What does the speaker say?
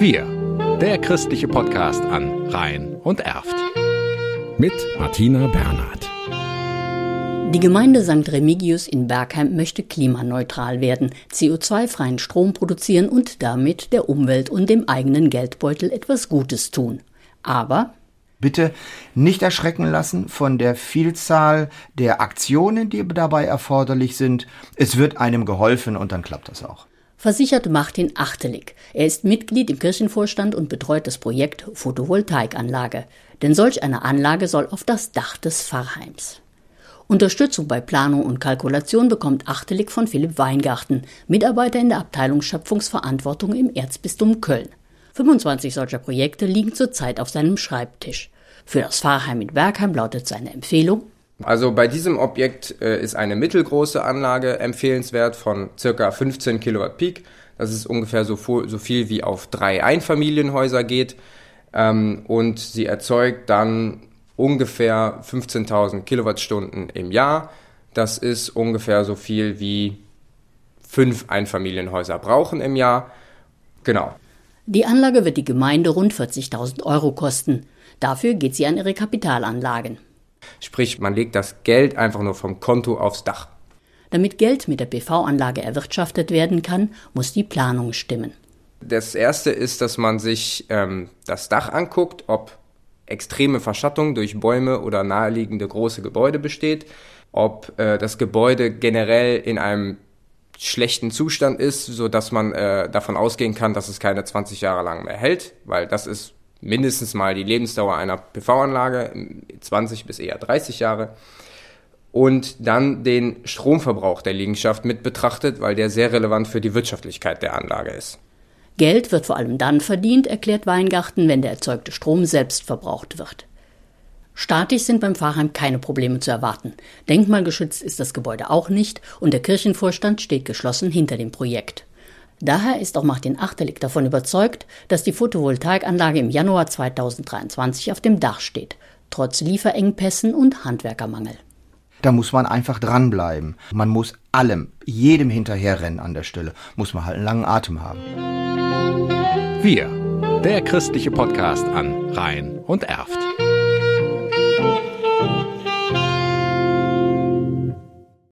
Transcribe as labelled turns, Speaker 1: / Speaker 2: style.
Speaker 1: Wir, der christliche Podcast an Rhein und Erft.
Speaker 2: Mit Martina Bernhard.
Speaker 3: Die Gemeinde St. Remigius in Bergheim möchte klimaneutral werden, CO2-freien Strom produzieren und damit der Umwelt und dem eigenen Geldbeutel etwas Gutes tun. Aber
Speaker 4: Bitte nicht erschrecken lassen von der Vielzahl der Aktionen, die dabei erforderlich sind. Es wird einem geholfen und dann klappt das auch.
Speaker 3: Versichert Martin Achtelig. Er ist Mitglied im Kirchenvorstand und betreut das Projekt Photovoltaikanlage. Denn solch eine Anlage soll auf das Dach des Pfarrheims. Unterstützung bei Planung und Kalkulation bekommt Achtelig von Philipp Weingarten, Mitarbeiter in der Abteilung Schöpfungsverantwortung im Erzbistum Köln. 25 solcher Projekte liegen zurzeit auf seinem Schreibtisch. Für das Pfarrheim in Bergheim lautet seine Empfehlung
Speaker 5: also bei diesem Objekt äh, ist eine mittelgroße Anlage empfehlenswert von circa 15 Kilowatt Peak. Das ist ungefähr so, so viel wie auf drei Einfamilienhäuser geht. Ähm, und sie erzeugt dann ungefähr 15.000 Kilowattstunden im Jahr. Das ist ungefähr so viel wie fünf Einfamilienhäuser brauchen im Jahr. Genau.
Speaker 3: Die Anlage wird die Gemeinde rund 40.000 Euro kosten. Dafür geht sie an ihre Kapitalanlagen.
Speaker 5: Sprich, man legt das Geld einfach nur vom Konto aufs Dach.
Speaker 3: Damit Geld mit der PV-Anlage erwirtschaftet werden kann, muss die Planung stimmen.
Speaker 5: Das erste ist, dass man sich ähm, das Dach anguckt, ob extreme Verschattung durch Bäume oder naheliegende große Gebäude besteht, ob äh, das Gebäude generell in einem schlechten Zustand ist, so dass man äh, davon ausgehen kann, dass es keine 20 Jahre lang mehr hält, weil das ist mindestens mal die Lebensdauer einer PV-Anlage, 20 bis eher 30 Jahre. Und dann den Stromverbrauch der Liegenschaft mit betrachtet, weil der sehr relevant für die Wirtschaftlichkeit der Anlage ist.
Speaker 3: Geld wird vor allem dann verdient, erklärt Weingarten, wenn der erzeugte Strom selbst verbraucht wird. Statisch sind beim Pfarrheim keine Probleme zu erwarten. Denkmalgeschützt ist das Gebäude auch nicht und der Kirchenvorstand steht geschlossen hinter dem Projekt. Daher ist auch Martin Achtelig davon überzeugt, dass die Photovoltaikanlage im Januar 2023 auf dem Dach steht, trotz Lieferengpässen und Handwerkermangel.
Speaker 4: Da muss man einfach dranbleiben. Man muss allem, jedem hinterherrennen an der Stelle. Muss man halt einen langen Atem haben.
Speaker 1: Wir, der christliche Podcast an Rhein und Erft.